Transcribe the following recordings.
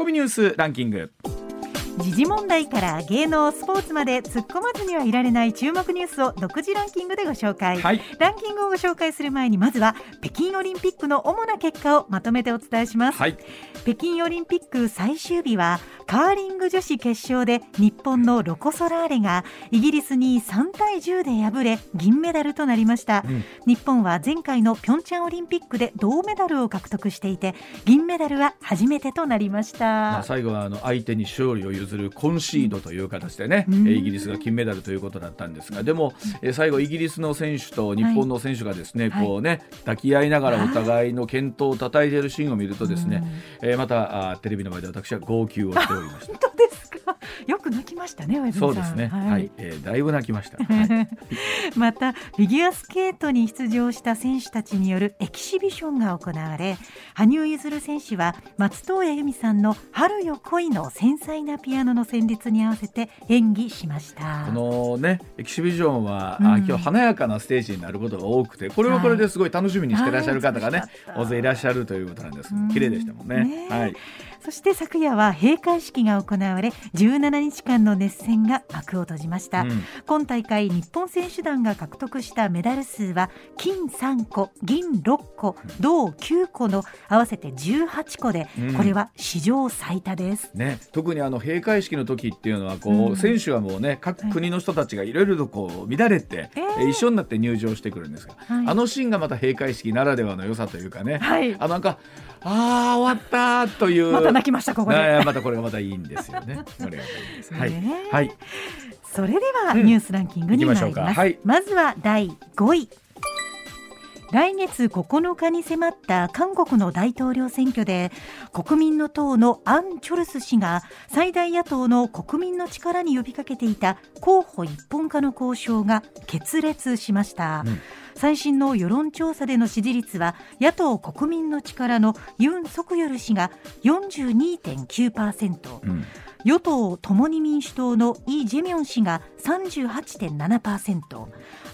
コミニュースランキング。時事問題から芸能スポーツまで突っ込まずにはいられない注目ニュースを独自ランキングでご紹介、はい、ランキングをご紹介する前にまずは北京オリンピックの主な結果をまとめてお伝えします、はい、北京オリンピック最終日はカーリング女子決勝で日本のロコ・ソラーレがイギリスに3対10で敗れ銀メダルとなりました、うん、日本は前回のピョンチャンオリンピックで銅メダルを獲得していて銀メダルは初めてとなりました、まあ、最後はあの相手に勝利を譲るコンシードという形でね、うん、イギリスが金メダルということだったんですがでも、え最後イギリスの選手と日本の選手がですね、はい、こうね抱き合いながらお互いの健闘をたたえているシーンを見るとですね、えー、またあテレビの前で私は号泣をしておりました。本当ですか？よく泣きましたねそうですね。はい、はい、えー、だいぶ泣きました、はい、またフィギュアスケートに出場した選手たちによるエキシビションが行われ羽生結弦選手は松任谷由実さんの春よ恋の繊細なピアノの旋律に合わせて演技しました。このねエキシビションは、うん、あ今日華やかなステージになることが多くてこれはこれですごい楽しみにしてらっしゃる方がね、大勢いらっしゃるということなんです。綺麗でしたもんね。ね、はいそして昨夜は閉会式が行われ17日間の熱戦が幕を閉じました、うん、今大会日本選手団が獲得したメダル数は金3個銀6個銅9個の合わせて18個で、うん、これは史上最多です、ね、特にあの閉会式の時っていうのはこう、うん、選手はもうね各国の人たちがいろいろとこう乱れて、えー、一緒になって入場してくるんですが、はい、あのシーンがまた閉会式ならではの良さというかね、はい、あなんかああ終わったという。また泣きましたここで。またこれがまたいいんですよね。はい、はい、それではニュースランキングにます、うんはい、まずは第5位。来月9日に迫った韓国の大統領選挙で国民の党のアン・チョルス氏が最大野党の国民の力に呼びかけていた候補一本化の交渉が決裂しました、うん最新の世論調査での支持率は野党国民の力のユン・ソクヨル氏が42.9%、うん。与党共に民主党のイ・ジェミョン氏が38.7%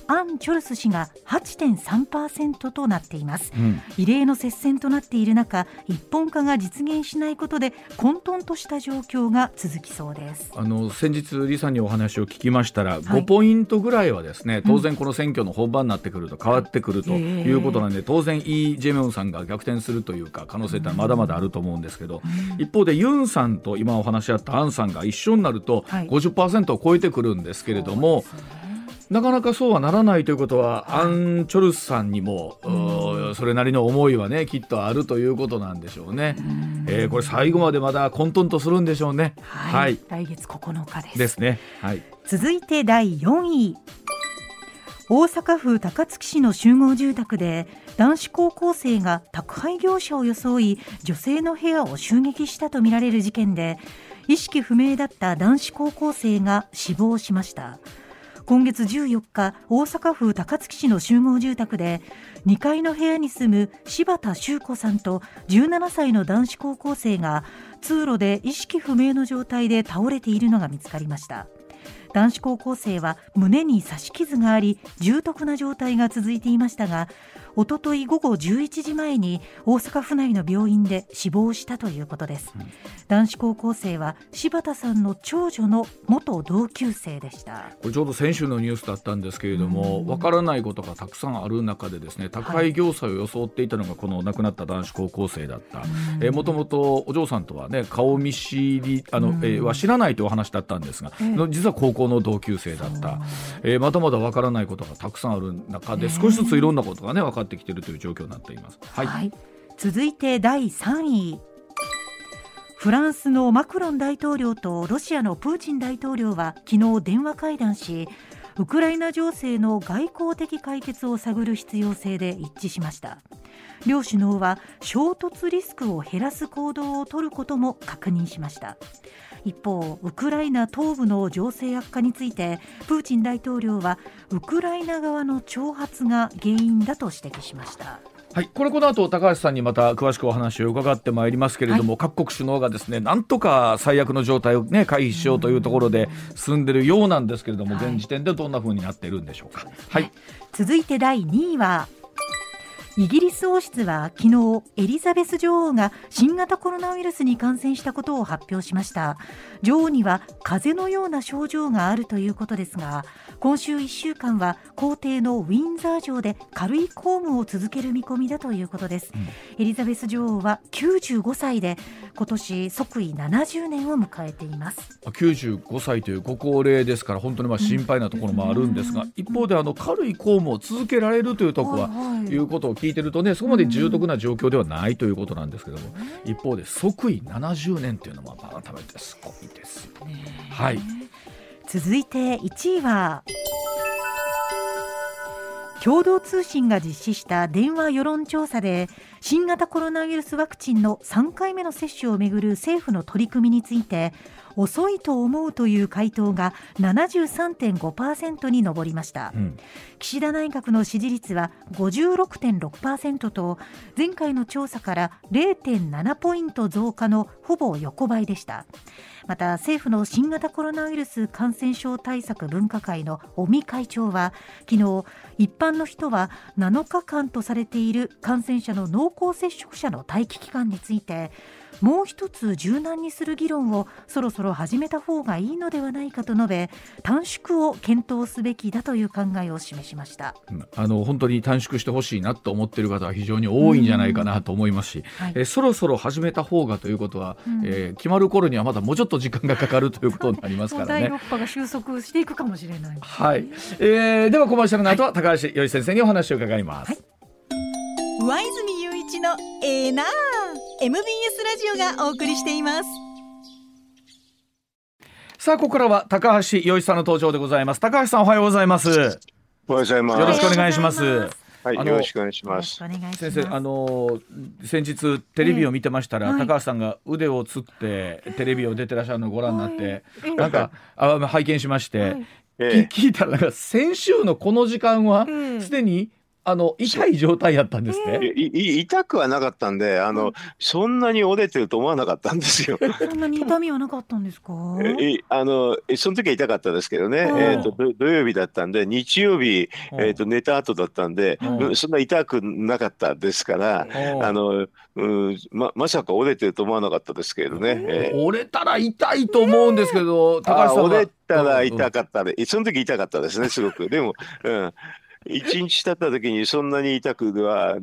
アン・チョルス氏が8.3%となっています、うん、異例の接戦となっている中一本化が実現しないことで混沌とした状況が続きそうです。あの先日リさんにお話を聞きましたら、はい、5ポイントぐらいはですね当然この選挙の本番になってくると変わってくるということなんで、当然イ・ジェミョンさんが逆転するというか可能性ってまだまだあると思うんですけど、うん、一方でユンさんと今お話しあったアンさんが一緒になると50%を超えてくるんですけれども、はいなかなかそうはならないということは、はい、アン・チョルスさんにも、うん、それなりの思いはねきっとあるということなんでしょうね。うえー、これ最後までまだ混沌とするんでしょうね。はい、はい、来月9日です。ですね。はい。続いて第4位。大阪府高槻市の集合住宅で男子高校生が宅配業者を装い女性の部屋を襲撃したとみられる事件で意識不明だった男子高校生が死亡しました今月14日大阪府高槻市の集合住宅で2階の部屋に住む柴田修子さんと17歳の男子高校生が通路で意識不明の状態で倒れているのが見つかりました。男子高校生は胸に刺し傷があり重篤な状態が続いていましたがおととい午後11時前に大阪府内の病院で死亡したということです、うん、男子高校生は柴田さんの長女の元同級生でした。これちょうど先週のニュースだったんですけれどもわからないことがたくさんある中でですね宅配業者を装っていたのがこの亡くなった男子高校生だった、えもともとお嬢さんとはね顔見知りあの、えー、は知らないというお話だったんですが、実は高校の同級生だった、えー、まだまだわからないことがたくさんある中で少しずついろんなことがね分かってきているという状況になっています。はい、はい、続いて第3位。フランスのマクロン大統領とロシアのプーチン大統領は昨日電話会談しウクライナ情勢の外交的解決を探る必要性で一致しました。両首脳は衝突リスクを減らす行動を取ることも確認しました。一方ウクライナ東部の情勢悪化についてプーチン大統領はウクライナ側の挑発が原因だと指摘しました。はい、これこの後高橋さんにまた詳しくお話を伺ってまいりますけれども、はい、各国首脳がですねなんとか最悪の状態を、ね、回避しようというところで進んでいるようなんですけれども、現時点でどんなふうになっているんでしょうか。はい、続いて第2位はイギリス王室は昨日エリザベス女王が新型コロナウイルスに感染したことを発表しました。女王には風邪のような症状があるということですが今週1週間は皇帝のウィンザー城で軽い公務を続ける見込みだということです、うん、エリザベス女王は95歳で今年即位70年を迎えています。95歳というご高齢ですから本当にまあ心配なところもあるんですが、うん、一方であの軽い公務を続けられるというところは、はい、い。うことを聞いてるとねそこまで重篤な状況ではないということなんですけども、うん、一方で即位70年というのも改めてすごいですよ。はい、続いて1位は共同通信が実施した電話世論調査で新型コロナウイルスワクチンの3回目の接種をめぐる政府の取り組みについて遅いと思うという回答が73.5%に上りました、うん、岸田内閣の支持率は56.6%と前回の調査から0.7ポイント増加のほぼ横ばいでしたまた政府の新型コロナウイルス感染症対策分科会の尾身会長は昨日一般の人は7日間とされている感染者の濃厚接触者の待機期間についてもう一つ柔軟にする議論をそろそろ始めた方がいいのではないかと述べ短縮を検討すべきだという考えを示しました。あの本当に短縮してほしいなと思っている方は非常に多いんじゃないかなと思いますし、はい、えそろそろ始めた方がということは、うん、えー、決まる頃にはまだもうちょっと時間がかかるということになりますからね。第6波が収束していくかもしれない、ね、はい、えー、ではコマーシャルの後は高橋よし先生にお話を伺います。はい、上泉雄一のええー、な MBS ラジオがお送りしています。さあここからは高橋洋一さんの登場でございます。高橋さんおはようございます。おはようございます。よろしくお願いしますはい、よろしくお願いします。先生、あの先日テレビを見てましたら、えー、高橋さんが腕をつってテレビを出てらっしゃるのをご覧になって、はい、なんかあ拝見しまして、はい、聞いたらなんか先週のこの時間はすでにあの痛い状態やったんですね。痛くはなかったんで、あの、うん、そんなに折れてると思わなかったんですよ。そんなに痛みはなかったんですか？え、あの、その時は痛かったですけどね。えっ、と土曜日だったんで、日曜日えっ、と寝た後だったんで、そんな痛くなかったですから、あの、うん、ままさか折れてると思わなかったですけどね。えー、折れたら痛いと思うんですけど、高橋さん折れたら痛かったで、その時痛かったですね、すごく。でも、うん。一日経った時にそんなに痛くは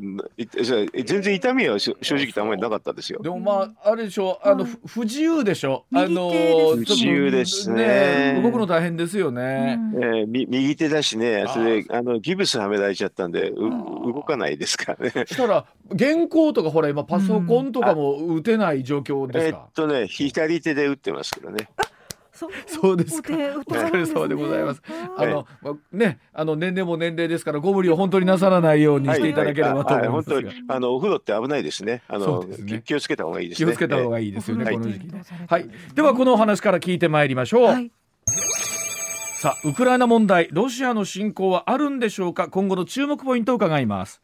全然痛みは正直あんまりなかったですよ。でもまああれでしょあの、不自由でしょあの不自由ですね動くの大変ですよね。えー、右手だしねそれあのギブスはめられちゃったんで動かないですからね。したら原稿とかほら今パソコンとかも打てない状況ですか？えっとね左手で打ってますけどね。そうですか。お疲れ様でございます。あの、ね、あの年齢も年齢ですから、ご無理を本当になさらないようにしていただければと思います本当に、あのお風呂って危ないですね。あの、気をつけた方がいいです気をつけた方がいいですよね、この時期。はい。では、このお話から聞いてまいりましょう。さあ、ウクライナ問題、ロシアの侵攻はあるんでしょうか？今後の注目ポイントを伺います。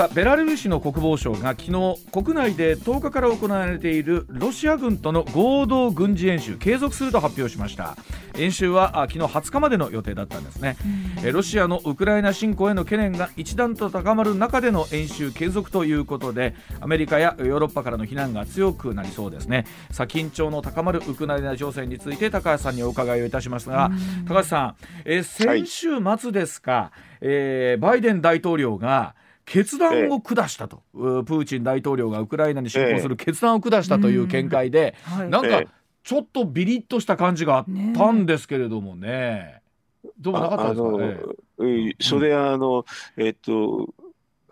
さあベラルーシの国防省が昨日国内で10日から行われているロシア軍との合同軍事演習継続すると発表しました。演習は昨日20日までの予定だったんですね、えロシアのウクライナ侵攻への懸念が一段と高まる中での演習継続ということでアメリカやヨーロッパからの非難が強くなりそうですね。さあ緊張の高まるウクライナ情勢について高橋さんにお伺いをいたしますが高橋さん、え先週末ですか、はい、えー、バイデン大統領が決断を下したと、えー、プーチン大統領がウクライナに侵攻する決断を下したという見解で、えー、なんかちょっとビリッとした感じがあったんですけれどもね。ねどうもなかったですかね。それはあの、えっと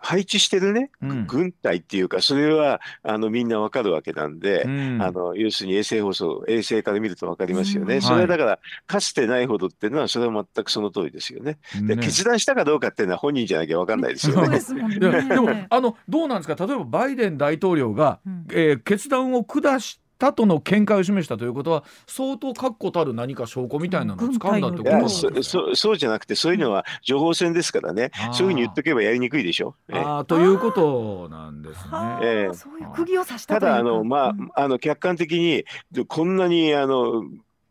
配置してるね、うん、軍隊っていうか、それはあのみんなわかるわけなんで、うん、あの要するに衛星放送、衛星から見るとわかりますよね、うん、それはだから、かつてないほどっていうのは、それは全くその通りですよね。で決断したかどうかっていうのは、本人じゃなきゃわかんないですよね。でもあの、どうなんですか、例えばバイデン大統領が、えー、決断を下して、たとの見解を示したということは相当確固たる何か証拠みたいなのを掴んだってことなんですか？そ そうじゃなくてそういうのは情報戦ですからね、そういうふうに言っとけばやりにくいでしょ。あ、ということなんですね。えー、そういう釘を刺したただあのまああの客観的にこんなにあの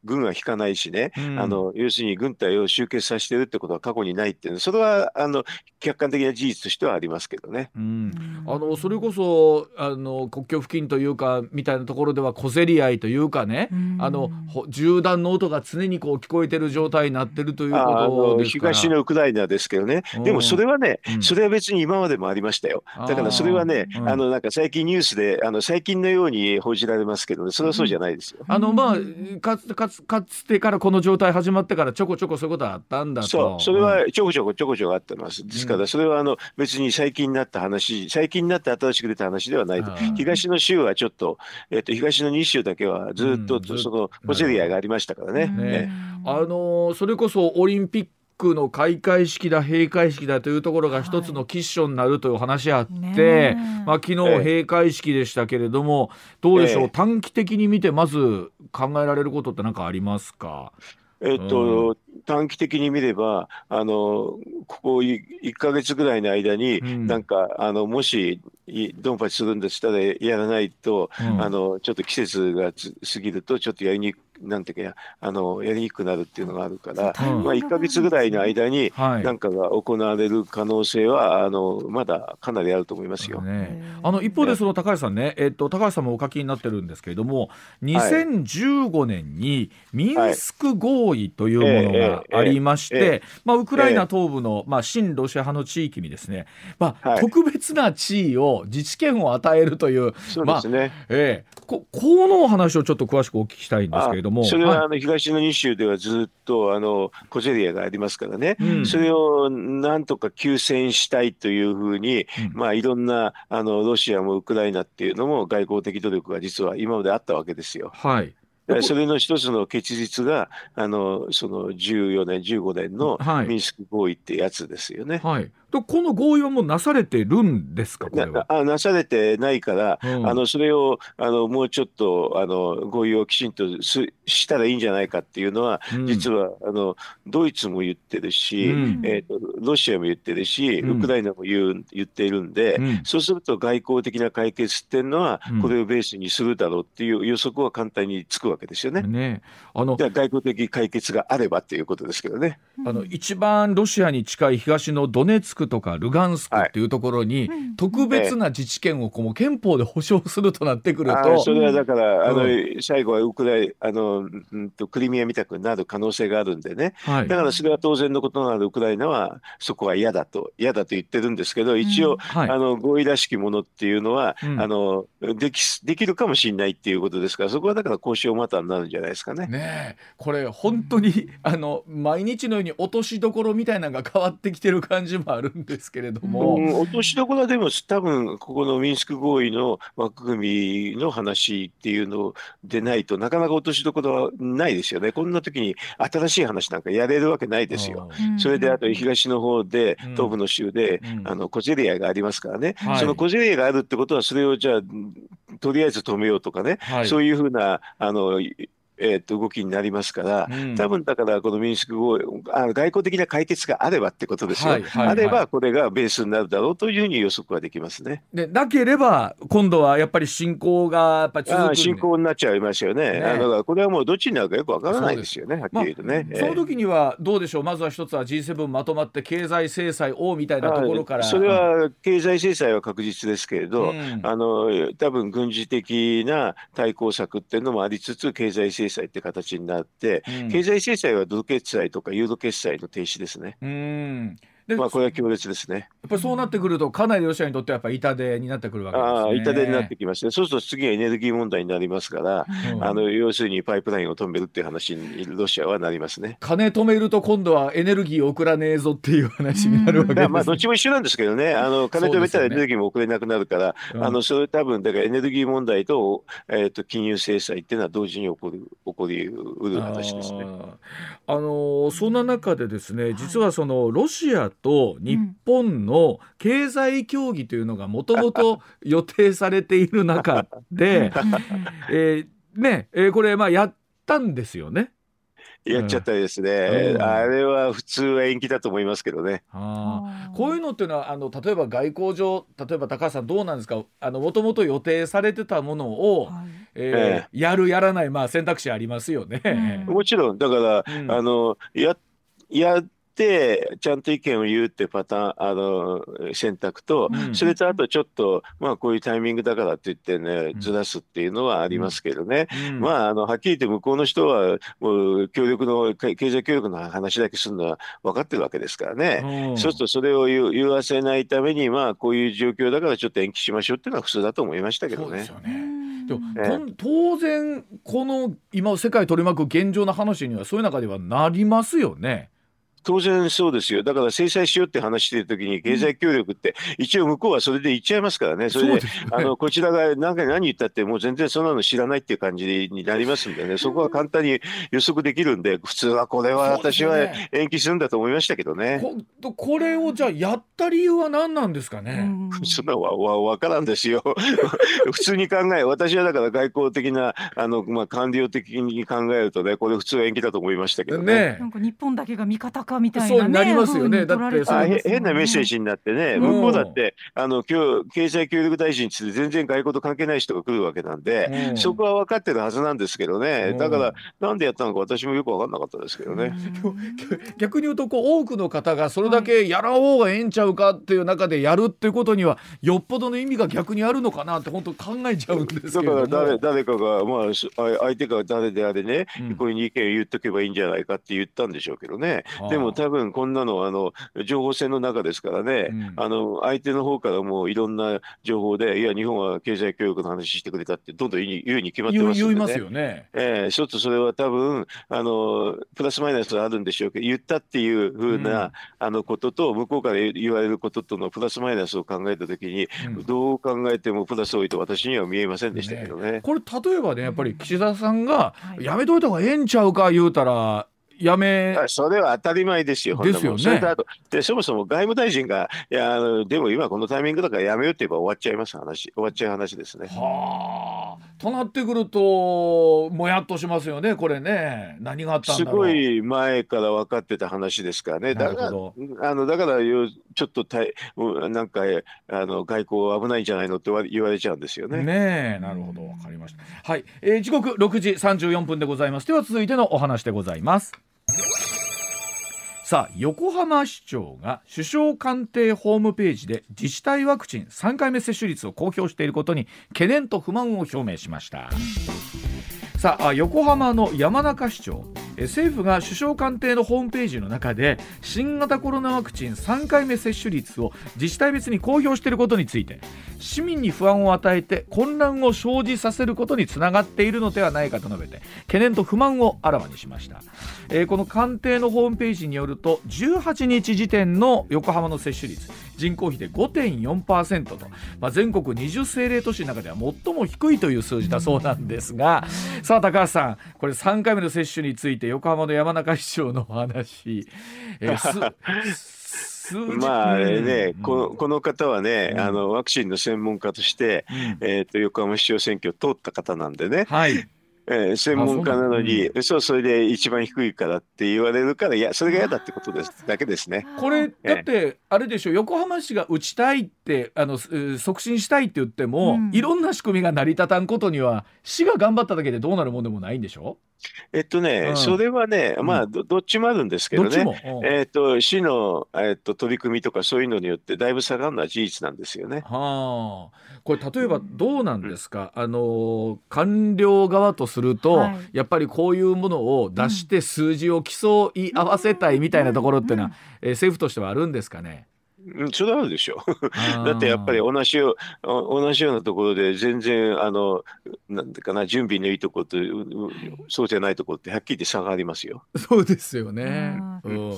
軍は引かないしね、うん、あの要するに軍隊を集結させてるってことは過去にないっていうそれはあの客観的な事実としてはありますけどね。うん、あのそれこそあの国境付近というかみたいなところでは小競り合いというかね、うん、あの銃弾の音が常にこう聞こえてる状態になってるということです東のウクライナですけどね、でもそれはね、それは別に今までもありましたよ。だからそれはね、あのなんか最近ニュースであの最近のように報じられますけど、ね、それはそうじゃないですよ。あのまあかつかつかつてからこの状態始まってからちょこちょこそういうことはあったんだと。そう、それはちょこちょこちょこちょこあってます。ですからそれはあの別に最近になった話、最近になって新しく出た話ではないと。東の州はちょっとえっ、と東の2州だけはずっと、そのポセリアがありましたからね。ねあのそれこそオリンピッククの開会式だ閉会式だというところが一つのキッションになるという話あって、まあ、昨日閉会式でしたけれども、どうでしょう、短期的に見てまず考えられることって何かありますか？えっと、うん、短期的に見れば、あの、ここ1か月ぐらいの間に、うん、なんか、あの、もし、ドンパチするんでしたらやらないと、うん、あの、ちょっと季節が過ぎると、ちょっとやりにくなんていうかあのやりにくくなるっていうのがあるから、うん、まあ、1か月ぐらいの間に何かが行われる可能性は、あのまだかなりあると思いますよ。ね、あの一方でその高橋さんね、えっと、高橋さんもお書きになってるんですけれども2015年にミンスク合意というものがありまして、まあ、ウクライナ東部の、まあ、親ロシア派の地域にですね、まあ、特別な地位を自治権を与えるという、そうですね、まあえー、ここのお話をちょっと詳しくお聞きしたいんですけれども。もそれはあの東の2州ではずっとあのコゼリアがありますからね、うん、それをなんとか休戦したいというふうに、うん、まあ、いろんなあのロシアもウクライナっていうのも外交的努力が実は今まであったわけですよ。はい。それの一つの結実が、あのその14年、15年のミンスク合意ってやつですよね。はい、とこの合意はもうなされてるんですか、なあなされてないから、うん、あのそれをあのもうちょっとあの合意をきちんとすしたらいいんじゃないかっていうのは、うん、実はあのドイツも言ってるし、うん、えーと、ロシアも言ってるし、ウクライナも言う言っているんで、そうすると外交的な解決っていうのは、これをベースにするだろうっていう予測は簡単につくわけですよね。ね。あの外交的解決があればっていうことですけどね。あの一番ロシアに近い東のドネツクとかルガンスクってい。うところに、特別な自治権をこう憲法で保障するとなってくると、それはだから、あの最後はウクライあの、うんと、クリミアみたくなる可能性があるんでね、はい、だからそれは当然のことなのでウクライナはそこは嫌だと嫌だと言ってるんですけど一応、うんはい、あの合意らしきものっていうのは、うん、あのできできるかもしれないっていうことですからそこはだから交渉またになるんじゃないですかね。ねこれ本当にあの毎日のように落としどころみたいなのが変わってきてる感じもあるんですけれども、うん、落としどころでも多分ここのミンスク合意の枠組みの話っていうのでないとなかなか落としどころはないですよね。こんな時に新しい話なんかやれるわけないですよ。それであと東の方で東部の州で、うん、あのコジェリアがありますからね、はい、そのコジェリアがあるってことはそれをじゃあとりあえず止めようとかね、はい、そういうふうなあのえー、と動きになりますから、うん、多分だからこの民主主義あ外交的な解決があればってことですよ、はいはいはい、あればこれがベースになるだろうというふうに予測はできますね。でなければ今度はやっぱり侵攻がやっぱ続く侵攻になっちゃいますよね。ね。だからこれはもうどっちになるかよくわからないですよね。はっきり言うとね、まあ、その時にはどうでしょう。まずは一つは G7 まとまって経済制裁をみたいなところから。それは経済制裁は確実ですけれど、うん、あの多分軍事的な対抗策っていうのもありつつ経済制裁って形になって、うん、経済制裁はドル決済とかユーロ決済の停止ですね。うんまあこれは強烈ですね。やっぱりそうなってくるとかなりロシアにとってはやっぱ痛手になってくるわけですね。ああ痛手になってきますね。そうすると次はエネルギー問題になりますから、うん、あの要するにパイプラインを止めるっていう話にロシアはなりますね。金止めると今度はエネルギー送らねえぞっていう話になるわけです、ね。まあどっちも一緒なんですけどね。あの金止めたらエネルギーも送れなくなるから、ね、あのそれ多分だからエネルギー問題とえっ、ー、と金融制裁っていうのは同時に起こる起こりうる話ですね。あのそんな中でですね、実はそのロシアと日本の経済協議というのがもともと予定されている中で、えー、ね、えー、これまあやったんですよね。やっちゃったですね、うん、あれは普通は延期だと思いますけどね。あこういうのっていうのはあの例えば外交上例えば高橋さんどうなんですか？もともと予定されてたものを、はい、えー、やるやらないまあ選択肢ありますよね。もちろん。だから、うん、あのややちゃんと意見を言うってパターンあの選択と、うん、それとあとちょっとまあこういうタイミングだからって言ってねずらすっていうのはありますけどね、うん、まああのはっきり言って向こうの人はもう協力の経済協力の話だけするのは分かってるわけですからね、そうするとそれを言言わせないためにまあこういう状況だからちょっと延期しましょうっていうのは普通だと思いましたけどね。でも、ね、当然この今世界取り巻く現状の話にはそういう中ではなりますよね。当然そうですよ。だから制裁しようって話してる時に経済協力って、一応向こうはそれで言っちゃいますからね。それで、ね、あの、こちらが何か何言ったってもう全然そんなの知らないっていう感じになりますんでね、そこは簡単に予測できるんで、普通はこれは私は延期するんだと思いましたけどね。ここれをじゃあやった理由は何なんですかね？そんなわわわからんですよ。普通に考え、私はだから外交的な、あの、まあ、官僚的に考えるとね、これ普通は延期だと思いましたけどね。ねなんか日本だけが味方かみたいな、ね、そうなりますよね。だってあ変なメッセージになってね、向こうだってあの今日経済協力大臣について全然外交と関係ない人が来るわけなんで、そこは分かってるはずなんですけどね。だからなんでやったのか私もよく分かんなかったですけどね。逆に言うとこう多くの方がそれだけやらおうがええんちゃうかっていう中でやるっていうことにはよっぽどの意味が逆にあるのかなって本当考えちゃうんですけどだから誰誰かがまあ相手が誰であれね、うん、こういう意見を言っとけばいいんじゃないかって言ったんでしょうけどね。でも多分こんなのあの情報戦の中ですからね、うん、あの相手の方からもいろんな情報で、いや、日本は経済協力の話してくれたって、どんどん言うに決まってますよね。言いますよね。えー、ちょっとそれは多分あのプラスマイナスはあるんでしょうけど、言ったっていうふうな、うん、あのことと、向こうから言われることとのプラスマイナスを考えたときに、うん、どう考えてもプラス多いと私には見えませんでしたけどね。ねこれ、例えばね、やっぱり岸田さんが、やめといた方がええんちゃうか言うたら、やめそれは当たり前ですよ、ですよね。それとあとでそもそも外務大臣が、いやあの、でも今このタイミングだからやめようって言えば終わっちゃいます話、終わっちゃう話ですね。はあ。となってくると、もやっとしますよね、これね、何があったんすごい前から分かってた話ですからね、だから、あのだからちょっとたいなんかあの外交危ないんじゃないのって言われちゃうんですよね。ねなるほど、分かりました。はい、えー、時刻6時34分でございます。では続いてのお話でございます。さあ横浜市長が首相官邸ホームページで自治体ワクチン3回目接種率を公表していることに懸念と不満を表明しました。さあ横浜の山中市長。政府が首相官邸のホームページの中で新型コロナワクチン3回目接種率を自治体別に公表していることについて市民に不安を与えて混乱を生じさせることにつながっているのではないかと述べて懸念と不満をあらわにしました、えー、この官邸のホームページによると18日時点の横浜の接種率人口比で5.4%と、まあ、全国20政令都市の中では最も低いという数字だそうなんですがさあ高橋さんこれ3回目の接種について横浜の山中市長のお話、えー、まあね、うん、このこの方はね、うん、あのワクチンの専門家として、うん、えーと、横浜市長選挙を通った方なんでね、はい、えー、専門家なのに、そう、それで一番低いからって言われるから、いや、それが嫌だってことですだけですね。これ、だって、あれでしょ、横浜市が打ちたいって、あの促進したいって言っても、うん、いろんな仕組みが成り立たんことには、市が頑張っただけでどうなるもんでもないんでしょ？えっとね、うん、それはね、まあど、どっちもあるんですけどね、えっと、市の、えっと、取り組みとかそういうのによって、だいぶ下がるのは事実なんですよね。はあ、これ、例えばどうなんですか、うん、あの官僚側とすると、はい、やっぱりこういうものを出して、数字を競い合わせたいみたいなところっていうのは、えー、政府としてはあるんですかね？それはあるでしょ。だってやっぱり同じよ同じようなところで全然あのなんてかな準備のいいところとそうじゃないところってはっきり差がありますよ。そうですよね。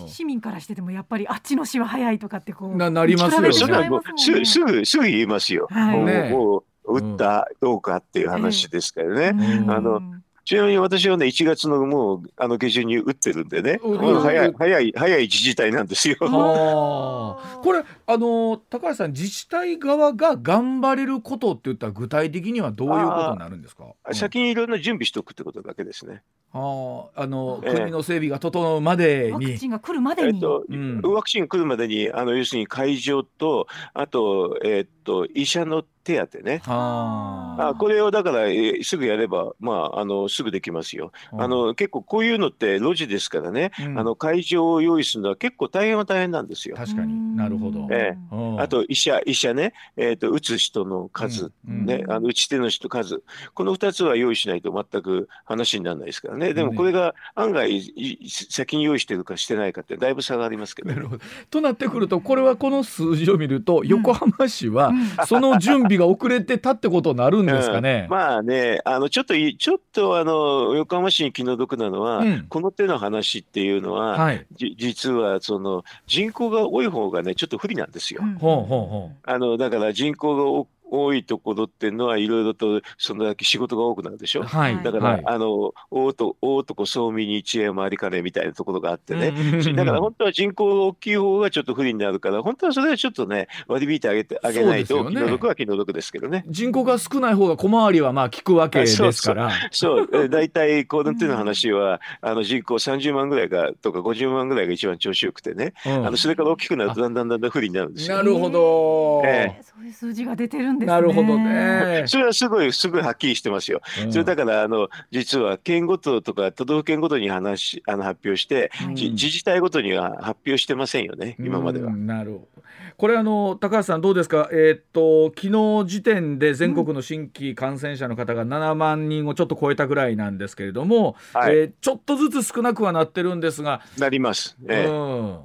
市民からしててもやっぱりあっちの市は早いとかってこうななりますよね。それはもうすぐすぐすぐ言いますよ。はい、もうもう打ったどうかっていう話ですからね。あのちなみに私はね、1月のもう、あの下旬に打ってるんでね、うん、早い、早い、早い自治体なんですよ。これ、あの、高橋さん、自治体側が頑張れることって言ったら、具体的にはどういうことになるんですか、うん、先にいろんな準備しておくってことだけですね。ああの、えー、国の整備が整うまでに。ワクチンが来るまでに。えーとうん、ワクチン来るまでに、あの要するに会場と、あと、えっ、ー、と、医者の手当ね。あこれをだから、えー、すぐやれば、まあ、あのすぐできますよ。あの結構こういうのって路地ですからね、うん、あの会場を用意するのは結構大変は大変なんですよ。確かに。なるほど。えー、あと医者医者ね、えーと、打つ人の数、うん、ね、あの打ち手の人数。この2つは用意しないと全く話にならないですからね。でもこれが案外先に用意してるかしてないかってだいぶ差がありますけど、ね、なるほど。となってくるとこれはこの数字を見ると横浜市はその準備が遅れてたってことになるんですかね。うん、まあね、あのちょっとちょっとあの横浜市に気の毒なのは、うん、この手の話っていうのは、はい、実はその人口が多い方がねちょっと不利なんですよ。うん、あのだから人口が多いところっていうのはいろいろとそのだけ仕事が多くなるでしょ、はい、だから、はい、あの大男大男総民に知恵もありかねみたいなところがあってね、だから本当は人口が大きい方がちょっと不利になるから本当はそれはちょっとね割り引いてあげてあげないと、気の毒は気の毒ですけどね。人口が少ない方が小回りはまあ効くわけですから。そう大体この手の話はあの人口30万ぐらいがとか50万ぐらいが一番調子よくてね、うん、あのそれから大きくなるとだんだんだんだん不利になるんですよ、なるほど、えー、そういう数字が出てるんですね。なるほどね。それはすごいすごいはっきりしてますよ、うん、それだからあの実は県ごととか都道府県ごとに話あの発表して、うん、自治体ごとには発表してませんよね今までは、なるほど。これあの高橋さんどうですか？えー、っと昨日時点で全国の新規感染者の方が7万人をちょっと超えたぐらいなんですけれども、はい、えー、ちょっとずつ少なくはなってるんですがなります、えー、うん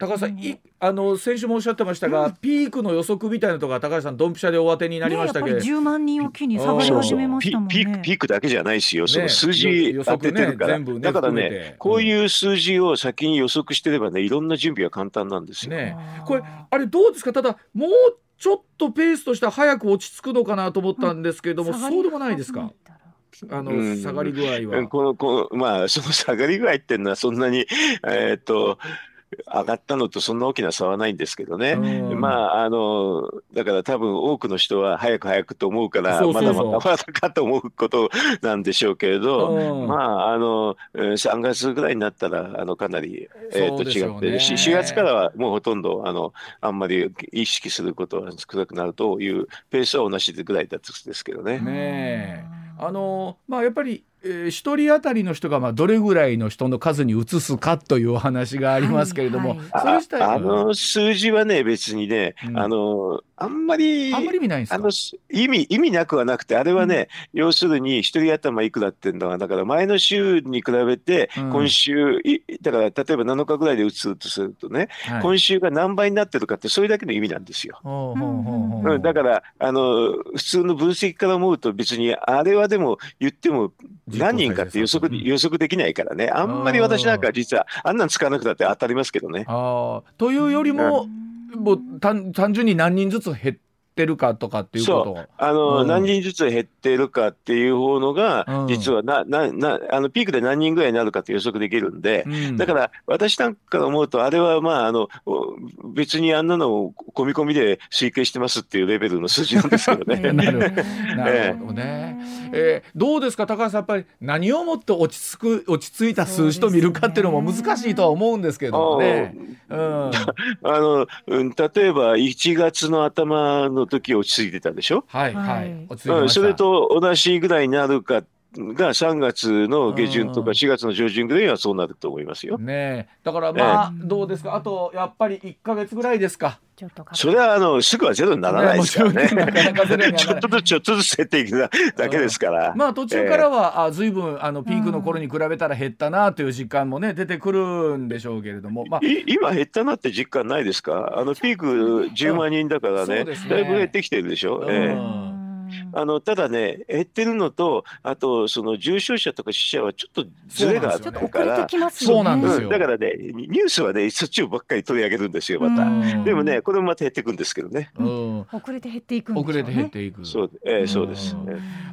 高橋さん、いあの先週もおっしゃってましたが、うん、ピークの予測みたいなとか高橋さんドンピシャでお当てになりましたけど、ね、10万人を機に下がり始めましたもんね。ピークピークだけじゃないですよ、その数字当ててるから、ねね、だからね、こういう数字を先に予測してればねいろんな準備は簡単なんですよ。ね、これあれどうですか？ただもうちょっとペースとしては早く落ち着くのかなと思ったんですけれども、うん、そうでもないですか？あの、うん、下がり具合は。このこのまあその下がり具合っていうのはそんなにえー、っと上がったのとそんな大きな差はないんですけどね、まああのだから多分多くの人は早く早くと思うからまだまだまだかと思うことなんでしょうけれど、まああの3月ぐらいになったらあのかなり、えー、と違って、ね、4月からはもうほとんどあのあんまり意識することは少なくなるというペースは同じぐらいだったですけどね。ねあのまあやっぱりえー、1人当たりの人がまあどれぐらいの人の数に移すかというお話がありますけれども、はいはい、それ自体あの数字はね別にね、うん、あのあんまり、あんまり意味ないんですか？あの意味、意味なくはなくて、あれはね、うん、要するに一人頭いくらっていうのは、だから前の週に比べて、今週、うん、だから例えば7日ぐらいで打つとするとね、はい、今週が何倍になってるかって、それだけの意味なんですよ。うん、だから、あの、普通の分析から思うと、別にあれはでも言っても何人かって予測、予測できないからね、あんまり私なんか実は、あんなん使わなくたって当たりますけどね。というよりも、もう単純に何人ずつ減ってるかとかっていうことあの、うん、何人ずつ減ってるかっていう方のが、うん、実はなななあのピークで何人ぐらいになるかって予測できるんで、うん、だから私なんか思うとあれはまああの別にあんなのを込み込みで推計してますっていうレベルの数字なんですけどね。なるほど。ね。えー、どうですか高橋さんやっぱり何をもって落ち着く落ち着いた数字と見るかっていうのも難しいとは思うんですけどね。うん、あの例えば1月の頭の時落ち着いてたでしょ？はいはい。うん、それと同じぐらいになるかが3月の下旬とか4月の上旬ぐらいはそうなると思いますよ。ねだからまあ、どうですか？あとやっぱり1か月ぐらいですか？それはあのすぐはゼロにならないですからね。ちょっとずつちょっとずつ減っていくだけですから。まあ途中からは、えー、あ随分あのピークの頃に比べたら減ったなという実感もね出てくるんでしょうけれども、まあ、今減ったなって実感ないですか？あのピーク10万人だからね、ね、だいぶ減ってきてるでしょ？えーあのただね減ってるのとあとその重症者とか死者はちょっとずれがあるから、そうなんですよ、だからねニュースはねそっちをばっかり取り上げるんですよまた。でもねこれもまた減っていくんですけどね、遅れて減っていく遅れて減っていく。そう,、えー、そうです、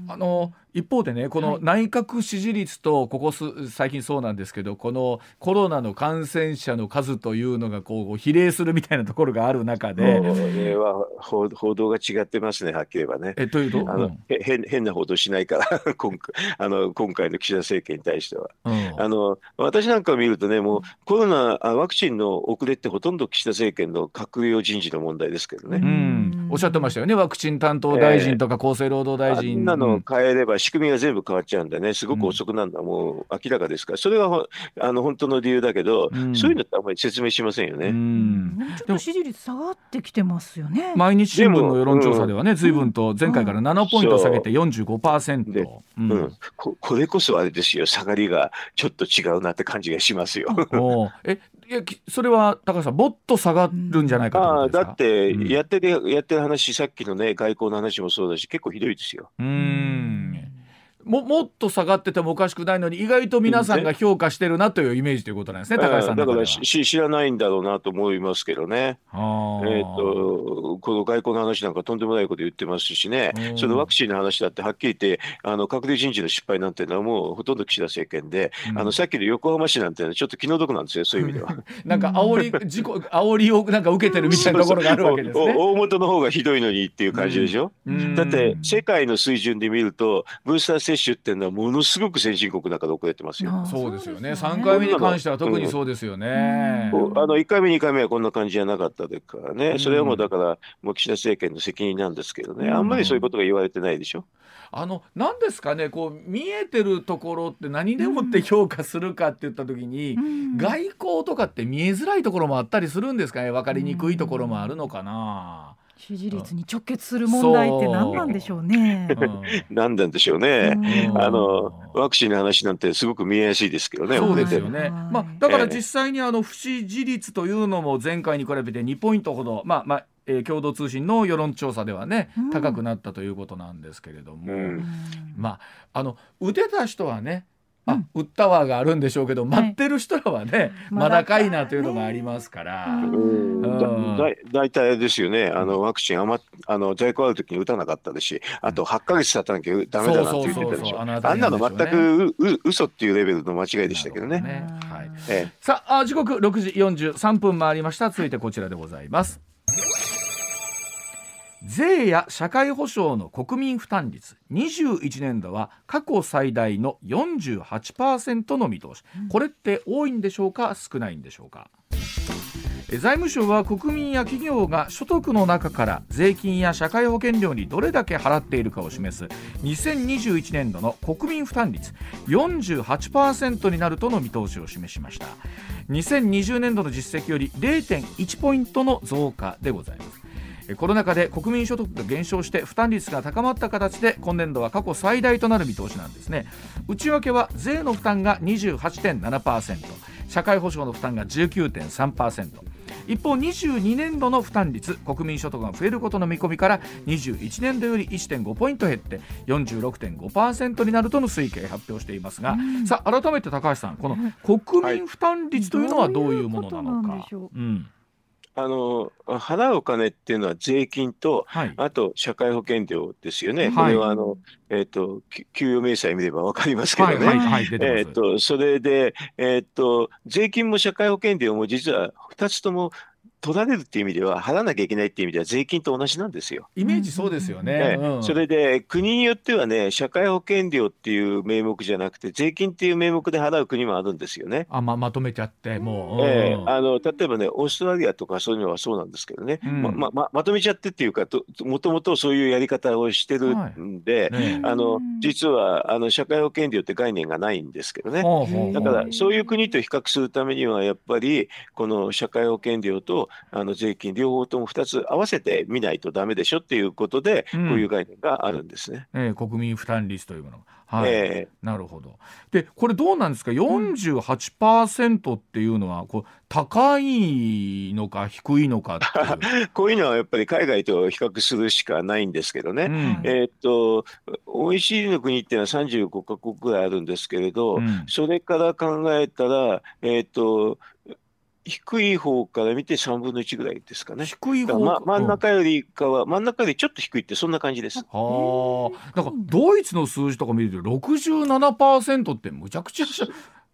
あの一方でねこの内閣支持率とここ最近そうなんですけどこのコロナの感染者の数というのがこう比例するみたいなところがある中で、ね、は報道が違ってますねはっきり言えばね。えというと、あの、うん、変変な報道しないから 今回あの今回の岸田政権に対しては、うん、あの私なんかを見るとねもうコロナワクチンの遅れってほとんど岸田政権の閣僚人事の問題ですけどね。うんおっしゃってましたよね、ワクチン担当大臣とか厚生労働大臣。えー、なのを変えれば仕組みが全部変わっちゃうんでね、すごく遅くなるのはもう明らかですから、それがあの本当の理由だけど、うん、そういうのってあんまり説明しませんよね。うん、ちょっと支持率下がってきてますよね。毎日新聞の世論調査ではね、ずいぶん。と前回から7ポイント下げて45%。う。ん、うん、ここれこそあれですよ、下がりがちょっと違うなって感じがしますよ。えいやそれは高橋さん、もっと下がるんじゃないかとあだって、やってる、やって話、さっきのね、外交の話もそうだし、結構ひどいですよ。うんももっと下がっててもおかしくないのに意外と皆さんが評価してるなというイメージということなんですね、高橋さんだからし知らないんだろうなと思いますけどね、えーと、この外交の話なんかとんでもないこと言ってますしね、そのワクチンの話だってはっきり言って、あの閣僚人事の失敗なんていうのはもうほとんど岸田政権で、うん、あのさっきの横浜市なんてちょっと気の毒なんですよ、そういう意味では。なんか煽り事故煽りをなんか受けてるみたいなところがあるわけですね。大元の方がひどいのにっていう感じでしょ？うん、だって世界の水準で見ると、ブースター接種っていうのはもののすごく先進国なんかで遅れてますよ。そうですよね。三回目に関しては特にそうですよね。うん、あの一回目二回目はこんな感じじゃなかったですからね。それはもうだからもう岸田政権の責任なんですけどね。あんまりそういうことが言われてないでしょ？あの何ですかねこう見えてるところって何でもって評価するかって言った時に、うん、外交とかって見えづらいところもあったりするんですかね？分かりにくいところもあるのかな？支持率に直結する問題って何なんでしょうね。何なんでしょうね。あのワクチンの話なんてすごく見えやすいですけどね。そうですよね。まあだから実際にあの不支持率というのも前回に比べて2ポイントほどまあまあえー、共同通信の世論調査ではね、高くなったということなんですけれども、うん、まああの打てた人はねあ、ウッタワーがあるんでしょうけど、待ってる人らはね、まだかいなというのがありますから。大体ですよね、あのワクチン余あの在庫ある時に打たなかったですし、あと8か月経たなきゃダメだなって言ってたでしょ。あんなの全くう嘘っていうレベルの間違いでしたけどね。はい。ええ、さあ時刻6時43分回りました。続いてこちらでございます。税や社会保障の国民負担率21年度は過去最大の48%の見通し、これって多いんでしょうか？少ないんでしょうか？財務省は国民や企業が所得の中から税金や社会保険料にどれだけ払っているかを示す2021年度の国民負担率48%になるとの見通しを示しました。2020年度の実績より0.1ポイントの増加でございますコロナ禍で国民所得が減少して負担率が高まった形で今年度は過去最大となる見通しなんですね。内訳は税の負担が28.7%社会保障の負担が19.3%一方22年度の負担率国民所得が増えることの見込みから21年度より1.5ポイント減って46.5%になるとの推計発表していますが、うん、さあ改めて高橋さんこの国民負担率というのはどういうものなのか。あの払うお金っていうのは税金と、はい、あと社会保険料ですよね。はい、これはあの、えっ、ー、と給与明細見ればわかりますけどね。はい、えっ、とそれでえっ、ー、と税金も社会保険料も実は2つとも取られるっていう意味では払わなきゃいけないっていう意味では税金と同じなんですよ。イメージそうですよね。うん、それで国によってはね社会保険料っていう名目じゃなくて税金っていう名目で払う国もあるんですよね。あままとめちゃってもう、えー、あの例えばねオーストラリアとかそういうのはそうなんですけどね、うん、まままとめちゃってっていうかともともとそういうやり方をしてるんで、はい。ね、あの実はあの社会保険料って概念がないんですけどね。だからそういう国と比較するためにはやっぱりこの社会保険料とあの税金両方とも2つ合わせて見ないとだめでしょっていうことで、こういう概念があるんですね。えー、国民負担率というものはい、えー、なるほど。でこれどうなんですか？48%っていうのはこう高いのか低いのかいう。こういうのはやっぱり海外と比較するしかないんですけどね、うん、えっと OECD の国っていうのは35か国ぐらいあるんですけれど、うん、それから考えたら、えっと低い方から見て3分の1ぐらいですかね。低い方ま、真ん中よりかは、真ん中よりちょっと低いってそんな感じです。はあ。なんかドイツの数字とか見ると67%ってむちゃくちゃ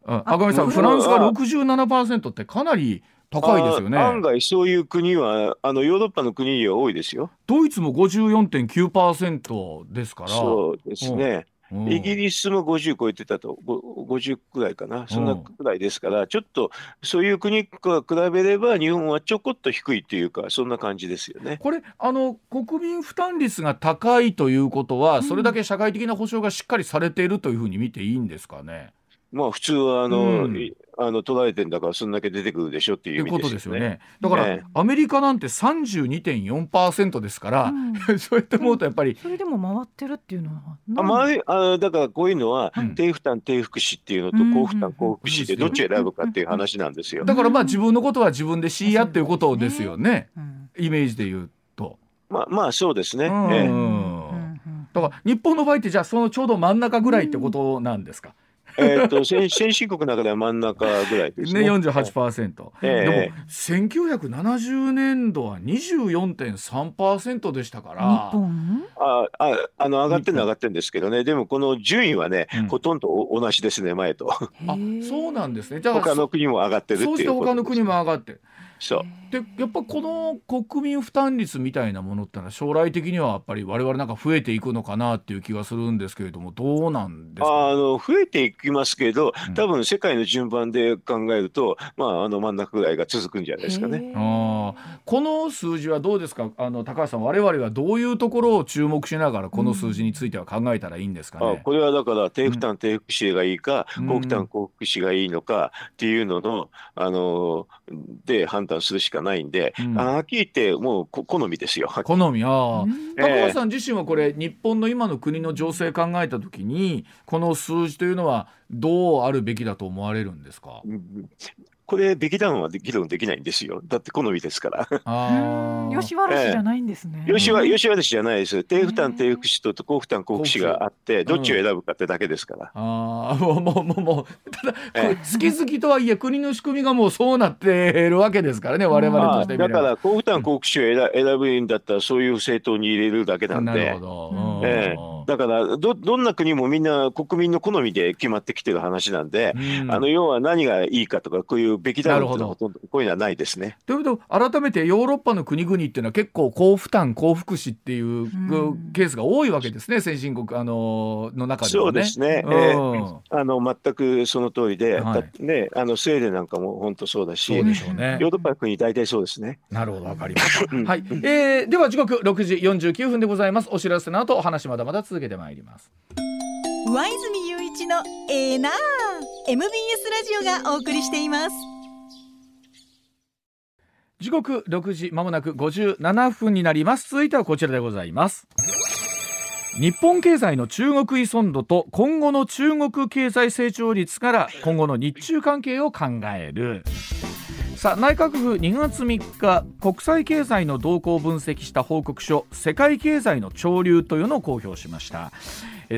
赤上さんフランスが67%ってかなり高いですよね。案外そういう国はあのヨーロッパの国には多いですよ。ドイツも54.9%ですから。そうですね。イギリスも50超えてたと、50くらいかな、そんなくらいですから、ちょっとそういう国と比べれば、日本はちょこっと低いというか、そんな感じですよね。これあの、国民負担率が高いということは、それだけ社会的な保障がしっかりされているというふうに見ていいんですかね？まあ普通はあの、うん、あの捉えてんだからそんだけ出てくるでしょっていう意味ですよね。だから、ね、アメリカなんて32.4%ですから、うん、そうやって思うとやっぱり、それでも回ってるっていうのはあ、まあ、あだからこういうのは、低負担低福祉っていうのと高負担高福祉でどっち選ぶかっていう話なんですよ。だからまあ自分のことは自分でしいやっていうことですよね、イメージで言うと。まあまあそうですね。だから日本の場合ってじゃあそのちょうど真ん中ぐらいってことなんですか？えっと先 先進国の中では真ん中ぐらいですね。ね48%、えー、でも1970年度は24.3%でしたから。日本？あああの上がってるのは上がってるんですけどねでもこの順位はね、うん、ほとんど同じですね前と。あそうなんですね。じゃあ他の国も上がってるっていうそうして他の国も上がってる。そうでやっぱこの国民負担率みたいなものってのは将来的にはやっぱり我々なんか増えていくのかなっていう気がするんですけれどもどうなんですか？あの増えていきますけど多分世界の順番で考えると、まあ、あの真ん中ぐらいが続くんじゃないですかね。あこの数字はどうですか？あの高橋さん我々はどういうところを注目しながらこの数字については考えたらいいんですかね、あこれはだから低負担低福祉がいいか、うん、高負担高福祉がいいのかっていうののあので判断するしかないんで、うん、はっきり言ってもう好みですよ。好みああ、高橋さん自身はこれ日本の今の国の情勢考えた時にこの数字というのはどうあるべきだと思われるんですか、これ、べきだは議論できないんですよ。だって好みですから。あ吉原氏じゃないんですね。吉原吉原氏じゃないです。低負担低福祉と高負担高福祉があって、どっちを選ぶかってだけですから。ああ、もうもうもうもう、ただ、好き好きとはいえ、国の仕組みがもうそうなってるわけですからね、我々としてだから、高負担高福祉を選ぶんだったら、そういう政党に入れるだけなんで。なるほど。ええだからど、どんな国もみんな国民の好みで決まってきてる話なんで、うん、あの要は何がいいかとか、こういうべきだろうとほとんどこういうのはないですね。ということ改めてヨーロッパの国々っていうのは結構高負担高福祉っていうケースが多いわけですね、先進国あのの中では、ね、そうですね、うん、えー、あの全くその通りで、はい、ね、あのスウェーデンなんかも本当そうだし、そうでしょうね、ヨーロッパの国大体そうですね。なるほどわかりました。はい、えー、では時刻6時49分でございます。お知らせの後お話まだまだ続けてまいります。上泉雄一のエーナー MBS ラジオがお送りしています。時刻6時まもなく57分になります。続いてはこちらでございます。日本経済の中国依存度と今後の中国経済成長率から今後の日中関係を考える。さあ内閣府2月3日国際経済の動向を分析した報告書世界経済の潮流というのを公表しました。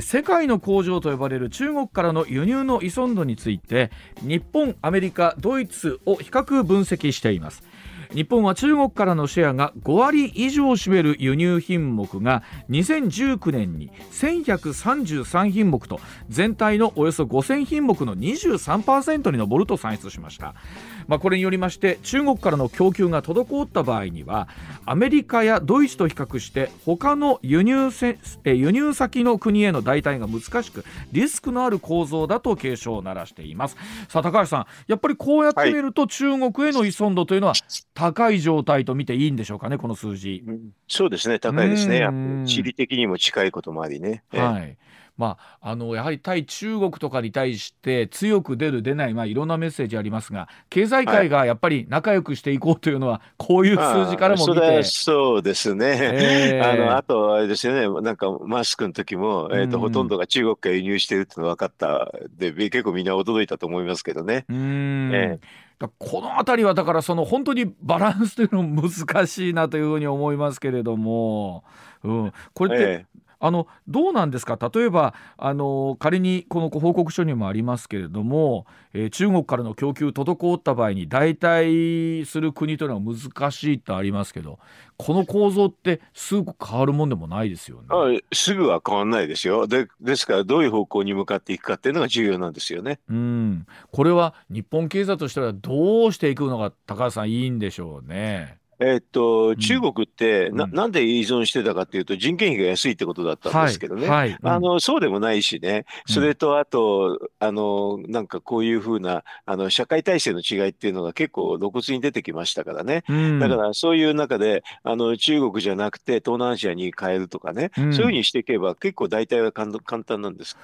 世界の工場と呼ばれる中国からの輸入の依存度について日本アメリカドイツを比較分析しています。日本は中国からのシェアが5割以上占める輸入品目が2019年に1133品目と全体のおよそ5000品目の23%に上ると算出しました、まあ、これによりまして中国からの供給が滞った場合にはアメリカやドイツと比較して他の輸入せ輸入先の国への代替が難しくリスクのある構造だと警鐘を鳴らしていますさあ高橋さんやっぱりこうやってみると、中国への依存度というのは高い状態と見ていいんでしょうかね、この数字。そうですね、高いですね。地理的にも近いこともありね。はい。まあ、あのやはり対中国とかに対して強く出る出ない、まあ、いろんなメッセージありますが経済界がやっぱり仲良くしていこうというのは、こういう数字からも見て、そうですね、えー、あのあとあれですよね。なんかマスクの時も、えーと、ほとんどが中国から輸入してるっての分かったで結構みんな驚いたと思いますけどね。うん、えーこの辺りはだからその本当にバランスというのも難しいなというふうに思いますけれども、うん、これってあのどうなんですか？例えばあの仮にこの報告書にもありますけれども、えー、中国からの供給滞った場合に代替する国というのは難しいとありますけどこの構造ってすぐ変わるもんでもないですよね。あすぐは変わらないですよで。ですからどういう方向に向かっていくかっていうのが重要なんですよね。うんこれは日本経済としてはどうしていくのが高橋さんいいんでしょうね。えっと、中国ってな、なんで依存してたかっていうと、人件費が安いってことだったんですけどね、はいはい。あのそうでもないしね、それとあと、あのなんかこういうふうなあの社会体制の違いっていうのが結構露骨に出てきましたからね、だからそういう中であの中国じゃなくて東南アジアに変えるとかね、そういうふうにしていけば結構大体は簡単なんです。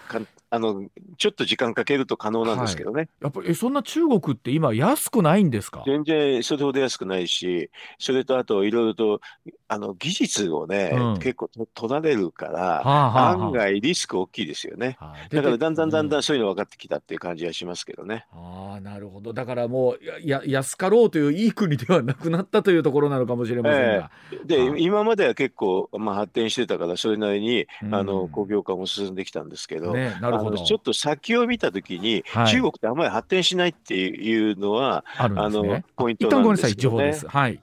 あのちょっと時間かけると可能なんですけどね、やっぱりそんな中国って今安くないんですか？全然それほど安くないしそれとあといろいろとあの技術をね、うん、結構取られるから、はあはあ、案外リスク大きいですよね、はあ、だからだんだんだんだんそういうの分かってきたっていう感じはしますけどね。ああなるほどだからもうや安かろうといういい国ではなくなったというところなのかもしれませんが。えー、で、はあ、今までは結構、まあ、発展してたからそれなりに、うん、あの工業化も進んできたんですけど,、ね、なるほどちょっと先を見た時に、はい、中国ってあんまり発展しないっていうのはあ、ね、のポイントなんですよね。一旦ごめんなさい情報です。はい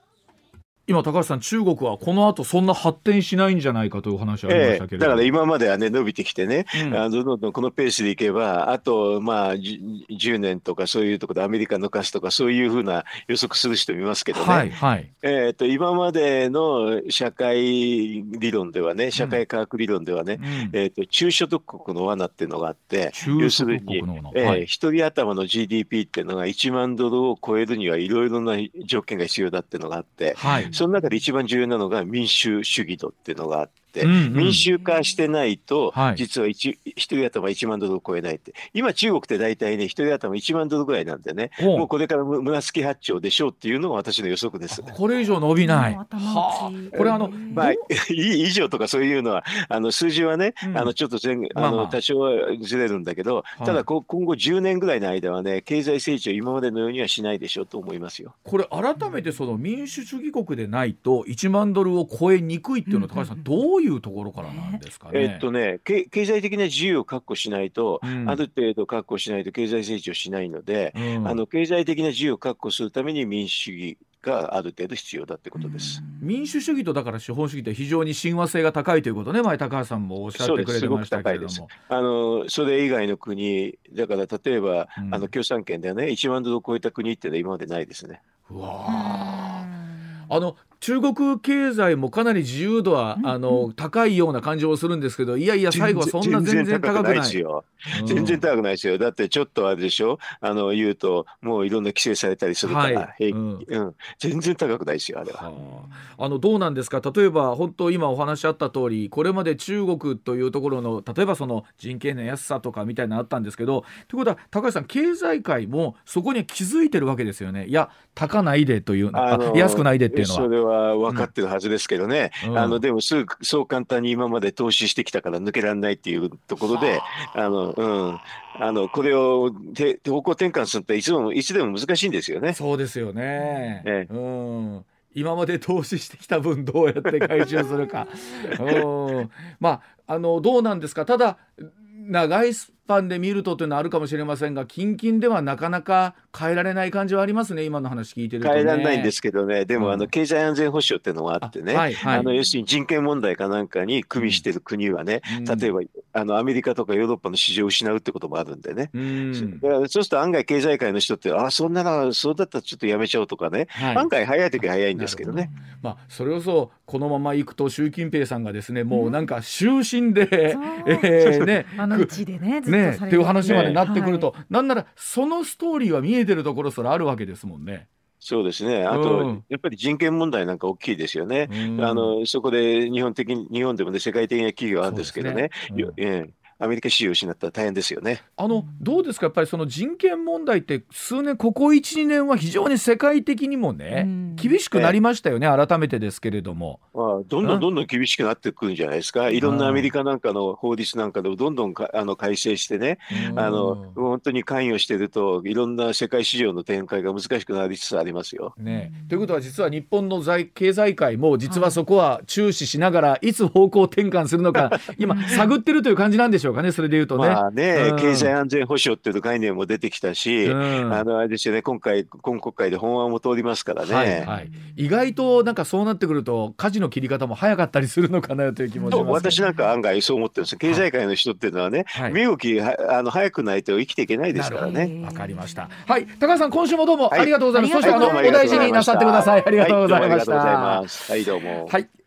今高橋さん中国はこの後そんな発展しないんじゃないかという話ありましたけれど、ええ、だから今まではね伸びてきてね、うん、あのどんどんこのペースでいけばあとまあ10年とかそういうところでアメリカの貸しとかそういうふうな予測する人いますけどね、はいはい、えーと、今までの社会理論ではね社会科学理論ではね、うん、えーと、中所得国の罠っていうのがあって要するに、えー、一人頭の GDP っていうのが1万ドルを超えるにはいろいろな条件が必要だっていうのがあって、はいその中で一番重要なのが民主主義度っていうのがあって、うんうん、民衆化してないと、実は一人頭1万ドルを超えないって、今、中国って大体ね、一人頭1万ドルぐらいなんでね、もうこれから紫八丁でしょうっていうのが私の予測です。これ以上伸びない。はあ、これあの、まあ、以上とかそういうのは、あの数字はね、うん、あのちょっと前あの多少はずれるんだけど、ただ今後10年ぐらいの間はね、経済成長、今までのようにはしないでしょうと思いますよ。これ、改めてその民主主義国でないと、と1万ドルを超えにくいっていうのは高橋さん、どういうところからなんですかね？えっとね経済的な自由を確保しないと、うん、ある程度確保しないと経済成長しないので、うん、あの経済的な自由を確保するために民主主義がある程度必要だってことです。民主主義とだから資本主義って非常に親和性が高いということね、前高橋さんもおっしゃってくれてましたけれども。あのそれ以外の国、だから例えば、うん、あの共産圏ではね、1万ドルを超えた国っていうのは今までないですね。うわあの中国経済もかなり自由度は、あの高いような感じをするんですけどいやいや最後はそんな全然高くない。ですよ、全然高くないですよ。だってちょっとあれでしょ？あの言うともういろんな規制されたりするから、はい。うん。うん、全然高くないですよあれは、あ。のどうなんですか？例えば本当今お話あった通りこれまで中国というところの例えばその人権の安さとかみたいなのあったんですけどということは高橋さん経済界もそこに気づいてるわけですよね。いや高ないでという、あの安くないでっていうのは。は分かってるはずですけどね、うん、あのでもすぐそう簡単に今まで投資してきたから抜けられないっていうところで、あのうん、あのこれをて方向転換するっていつもいつでも難しいんですよね。そうですよね、ええ、うん。今まで投資してきた分どうやって回収するか。うん。まああのどうなんですか？ただ長いスパンで見るとというのはあるかもしれませんが近々ではなかなか変えられない感じはありますね今の話聞いてると、ね、変えられないんですけどね。でも、あの経済安全保障っていうのがあってね、はいはい、あの要するに人権問題かなんかに組みしてる国はね、うん、例えばあのアメリカとかヨーロッパの市場を失うってこともあるんでね、うん、そうすると案外経済界の人ってあそんならそうだったらちょっとやめちゃおうとかね、はい、案外早い時は早いんですけどね。ど。まあ、それこそこのままいくと習近平さんがですねもうなんか終身で、う。ん、えー、ねあの地でねねっていう話までなってくると、はい、なんならそのストーリーは見えてるところそれあるわけですもんね。そうですね。あと、うん、やっぱり人権問題なんか大きいですよね。うん、あのそこで日本的に日本でもね世界的な企業あるんですけどね。ねうんアメリカ市場を失ったら大変ですよね。あのどうですか？やっぱりその人権問題って数年ここ12年は非常に世界的にもね厳しくなりましたよね、改めてですけれども。まあ、どんどんどんどん厳しくなってくるんじゃないですか？いろんなアメリカなんかの法律なんかでもどんどんあの改正してね、あの本当に関与してるといろんな世界市場の展開が難しくなりつつありますよ。ね、ということは実は日本の財経済界も実はそこは注視しながらいつ方向転換するのか今探ってるという感じなんでしょうょうかね、それでいうとね。まあね、うん、経済安全保障っていう概念も出てきたし、うん、あのあれですよね、今回、今国会で法案も通りますからね、はいはい、意外となんかそうなってくると、舵の切り方も早かったりするのかなという気もします、私なんか案外そう思ってるんです経済界の人っていうのはね、はい、身動きあの早くないと生きていけないですからね。わかりました。はい、高橋さん、今週もどうもありがとうございます。そしてあのお大事になさってください。ありがとうございました。はい、どうも。はい。